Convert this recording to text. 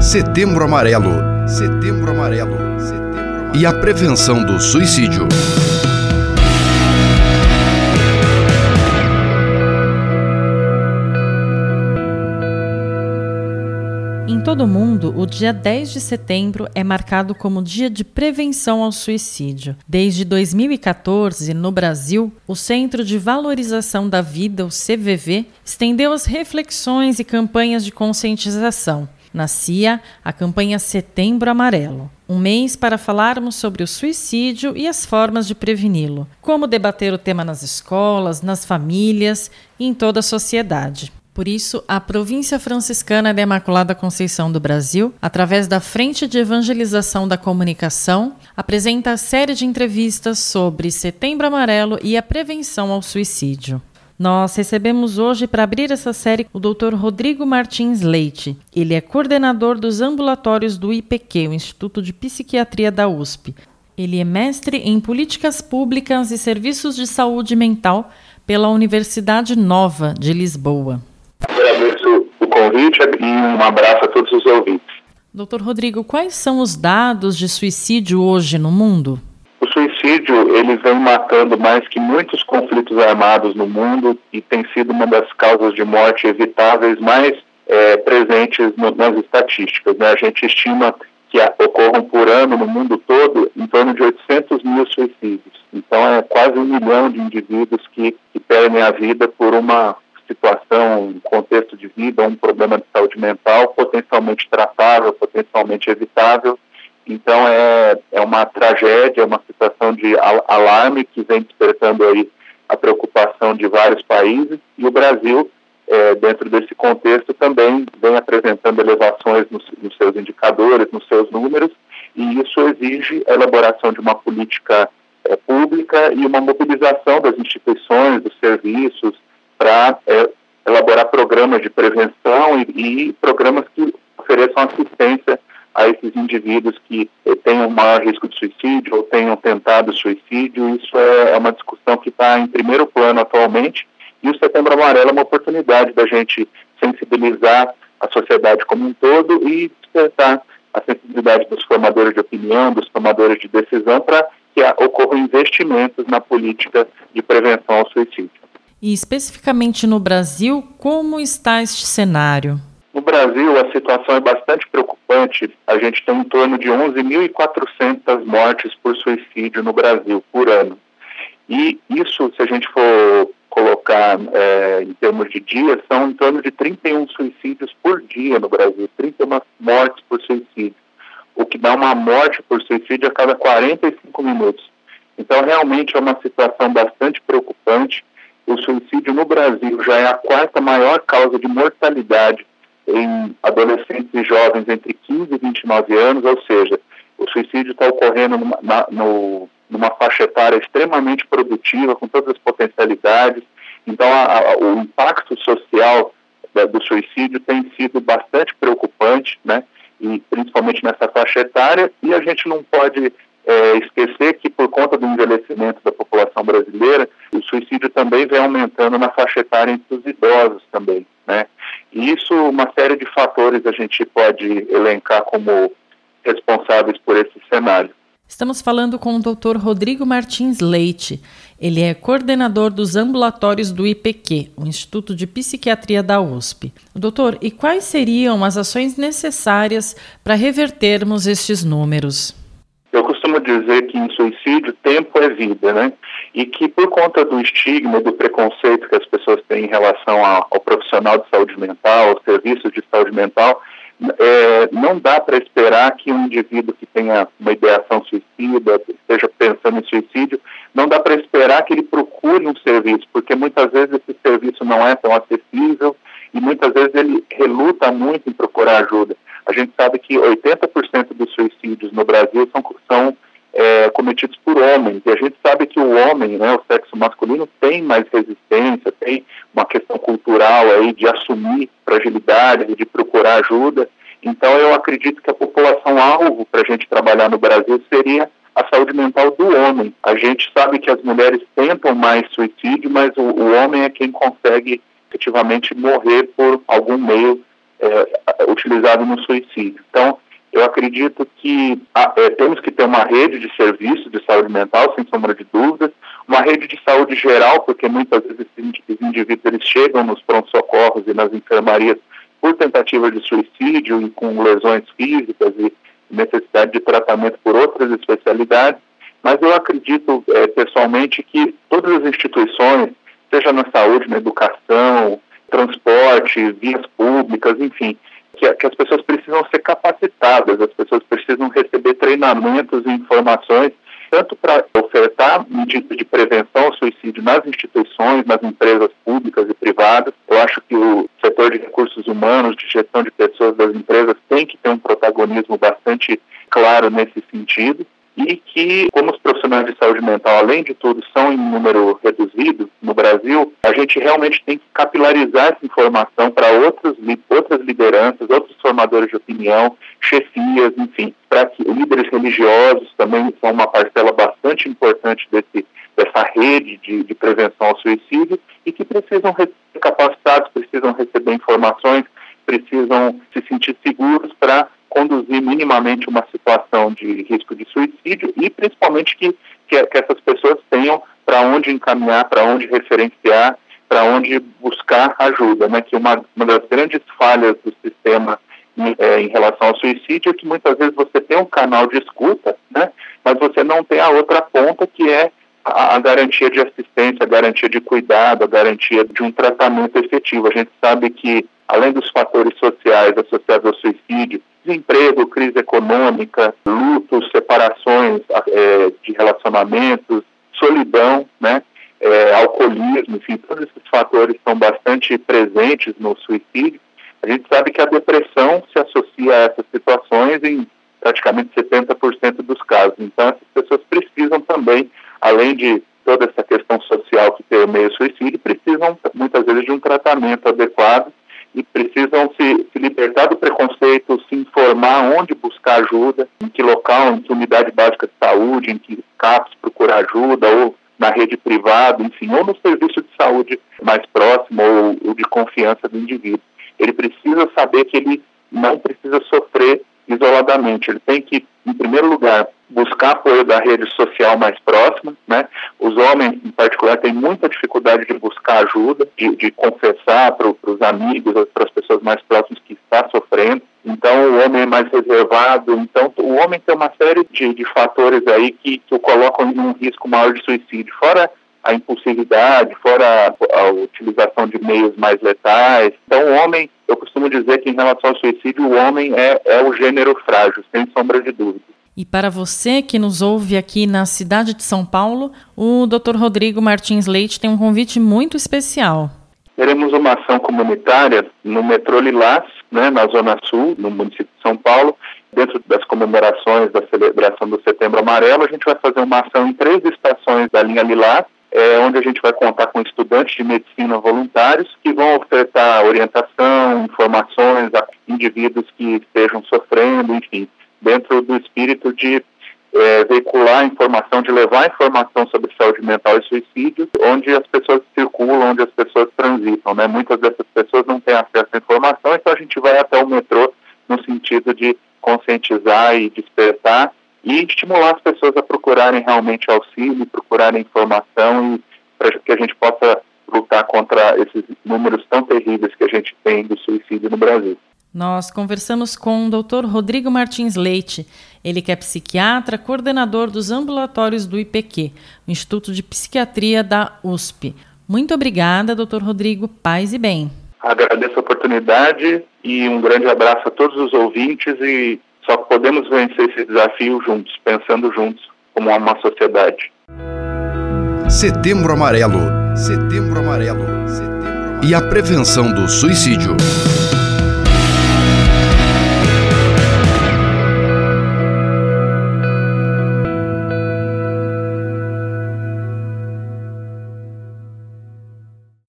Setembro Amarelo. Setembro Amarelo. Setembro Amarelo. E a prevenção do suicídio. Em todo o mundo, o dia 10 de setembro é marcado como Dia de Prevenção ao Suicídio. Desde 2014, no Brasil, o Centro de Valorização da Vida, o CVV, estendeu as reflexões e campanhas de conscientização. Nascia a campanha Setembro Amarelo, um mês para falarmos sobre o suicídio e as formas de preveni-lo, como debater o tema nas escolas, nas famílias e em toda a sociedade. Por isso, a Província Franciscana da Imaculada Conceição do Brasil, através da Frente de Evangelização da Comunicação, apresenta a série de entrevistas sobre Setembro Amarelo e a prevenção ao suicídio. Nós recebemos hoje para abrir essa série o Dr. Rodrigo Martins Leite. Ele é coordenador dos ambulatórios do IPQ, o Instituto de Psiquiatria da USP. Ele é mestre em Políticas Públicas e Serviços de Saúde Mental pela Universidade Nova de Lisboa. Agradeço o convite e um abraço a todos os ouvintes. Doutor Rodrigo, quais são os dados de suicídio hoje no mundo? O suicídio ele vem matando mais que muitos conflitos armados no mundo e tem sido uma das causas de morte evitáveis mais é, presentes no, nas estatísticas. Né? A gente estima que ocorram por ano no mundo todo em torno de 800 mil suicídios. Então é quase um milhão de indivíduos que, que perdem a vida por uma situação, um contexto de vida, um problema de saúde mental potencialmente tratável, potencialmente evitável. Então é, é uma tragédia, é uma situação de alarme que vem despertando aí a preocupação de vários países. E o Brasil, é, dentro desse contexto, também vem apresentando elevações nos, nos seus indicadores, nos seus números, e isso exige a elaboração de uma política é, pública e uma mobilização das instituições, dos serviços, para é, elaborar programas de prevenção e, e, programas que ofereçam assistência a esses indivíduos que tenham maior risco de suicídio ou tenham tentado suicídio. Isso é, é uma discussão que está em primeiro plano atualmente e o Setembro Amarelo é uma oportunidade da gente sensibilizar a sociedade como um todo e despertar a sensibilidade dos formadores de opinião, dos tomadores de decisão para que ocorram investimentos na política de prevenção ao suicídio. E especificamente no Brasil, como está este cenário? No Brasil, a situação é bastante preocupante. A gente tem em torno de 11.400 mortes por suicídio no Brasil por ano. E isso, se a gente for colocar é, em termos de dias, são em torno de 31 suicídios por dia no Brasil, 31 mortes por suicídio, o que dá uma morte por suicídio a cada 45 minutos. Então, realmente é uma situação bastante preocupante o suicídio no Brasil já é a quarta maior causa de mortalidade em adolescentes e jovens entre 15 e 29 anos, ou seja, o suicídio está ocorrendo numa, na, no, numa faixa etária extremamente produtiva, com todas as potencialidades. Então, a, a, o impacto social da, do suicídio tem sido bastante preocupante, né? E principalmente nessa faixa etária, e a gente não pode é, esquecer que por conta do envelhecimento da população brasileira, o suicídio também vem aumentando na faixa etária entre os idosos também? E isso, uma série de fatores a gente pode elencar como responsáveis por esse cenário. Estamos falando com o Dr. Rodrigo Martins Leite. Ele é coordenador dos ambulatórios do IPQ, o Instituto de Psiquiatria da USP. Doutor, e quais seriam as ações necessárias para revertermos estes números? Eu costumo dizer que em suicídio tempo é vida, né? E que por conta do estigma, do preconceito que as pessoas têm em relação ao profissional de saúde mental, ao serviço de saúde mental, é, não dá para esperar que um indivíduo que tenha uma ideação suicida, esteja pensando em suicídio, não dá para esperar que ele procure um serviço, porque muitas vezes esse serviço não é tão acessível e muitas vezes ele reluta muito em procurar ajuda. A gente sabe que 80% dos suicídios no Brasil são, são é, cometidos por homens. E a gente sabe que o homem, né, o sexo masculino, tem mais resistência, tem uma questão cultural aí de assumir fragilidade, de procurar ajuda. Então, eu acredito que a população-alvo para a gente trabalhar no Brasil seria a saúde mental do homem. A gente sabe que as mulheres tentam mais suicídio, mas o, o homem é quem consegue efetivamente morrer por algum meio é, utilizado no suicídio. Então, eu acredito que é, temos que ter uma rede de serviços de saúde mental, sem sombra de dúvidas, uma rede de saúde geral, porque muitas vezes esses indivíduos eles chegam nos pronto-socorros e nas enfermarias por tentativa de suicídio e com lesões físicas e necessidade de tratamento por outras especialidades, mas eu acredito é, pessoalmente que todas as instituições, seja na saúde, na educação, transporte, vias públicas, enfim, que, que, as pessoas precisam ser capacitadas, as pessoas precisam receber treinamentos e informações, tanto para ofertar medidas de prevenção ao suicídio nas instituições, nas empresas públicas e privadas. Eu acho que o setor de recursos humanos, de gestão de pessoas das empresas, tem que ter um protagonismo bastante claro nesse sentido e que, como os profissionais de saúde mental, além de tudo, são em número reduzido no Brasil, a gente realmente tem que capilarizar essa informação para outras, outras lideranças, outros formadores de opinião, chefias, enfim, para que líderes religiosos também são uma parcela bastante importante desse, dessa rede de, de prevenção ao suicídio e que precisam ser capacitados, precisam receber informações, precisam se sentir seguros para conduzir minimamente uma situação de risco de suicídio e principalmente que, que, que essas pessoas tenham para onde encaminhar, para onde referenciar, para onde buscar ajuda, né? Que uma, uma das grandes falhas do sistema é, em relação ao suicídio é que muitas vezes você tem um canal de escuta, né? Mas você não tem a outra ponta que é a, a garantia de assistência, a garantia de cuidado, a garantia de um tratamento efetivo. A gente sabe que além dos fatores sociais associados ao suicídio, desemprego, crise econômica, lutos, separações é, de relacionamentos, solidão, né, é, alcoolismo, enfim, todos esses fatores estão bastante presentes no suicídio. A gente sabe que a depressão se associa a essas situações em praticamente 70% dos casos. Então, essas pessoas precisam também, além de toda essa questão social que permeia o suicídio, precisam muitas vezes de um tratamento adequado e precisam se, se, libertar do preconceito, se informar onde buscar ajuda, em que local, em que unidade básica de saúde, em que CAPS procurar ajuda, ou na rede privada, enfim, ou no serviço de saúde mais próximo ou, ou de confiança do indivíduo. Ele precisa saber que ele não precisa sofrer isoladamente. Ele tem que, em primeiro lugar, buscar apoio da rede social mais próxima, né? Os homens, em particular, têm muita dificuldade de buscar ajuda, de, de confessar para os amigos, para as pessoas mais próximas que está sofrendo. Então, o homem é mais reservado. Então, o homem tem uma série de, de fatores aí que, que o colocam em um risco maior de suicídio. Fora a impulsividade, fora a, a, utilização de meios mais letais. Então, o homem, eu costumo dizer que em relação ao suicídio, o homem é, é o gênero frágil, sem sombra de dúvida. E para você que nos ouve aqui na cidade de São Paulo, o Dr. Rodrigo Martins Leite tem um convite muito especial. Teremos uma ação comunitária no metrô Lilás, né, na Zona Sul, no município de São Paulo, dentro das comemorações da celebração do Setembro Amarelo, a gente vai fazer uma ação em três estações da linha Lilás, é, onde a gente vai contar com estudantes de medicina voluntários que vão ofertar orientação, informações a indivíduos que estejam sofrendo, enfim, dentro do espírito de é, veicular informação, de levar informação sobre saúde mental e suicídio, onde as pessoas circulam, onde as pessoas transitam. Né? Muitas dessas pessoas não têm acesso à informação, então a gente vai até o metrô no sentido de conscientizar e despertar e estimular as pessoas a procurarem realmente auxílio, procurarem informação e para que a gente possa lutar contra esses números tão terríveis que a gente tem do suicídio no Brasil. Nós conversamos com o Dr. Rodrigo Martins Leite, ele que é psiquiatra, coordenador dos ambulatórios do IPQ, o Instituto de Psiquiatria da USP. Muito obrigada, Dr. Rodrigo. Paz e bem. Agradeço a oportunidade e um grande abraço a todos os ouvintes e só podemos vencer esse desafio juntos, pensando juntos como uma sociedade. Setembro Amarelo. Setembro Amarelo. Setembro Amarelo. E a prevenção do suicídio.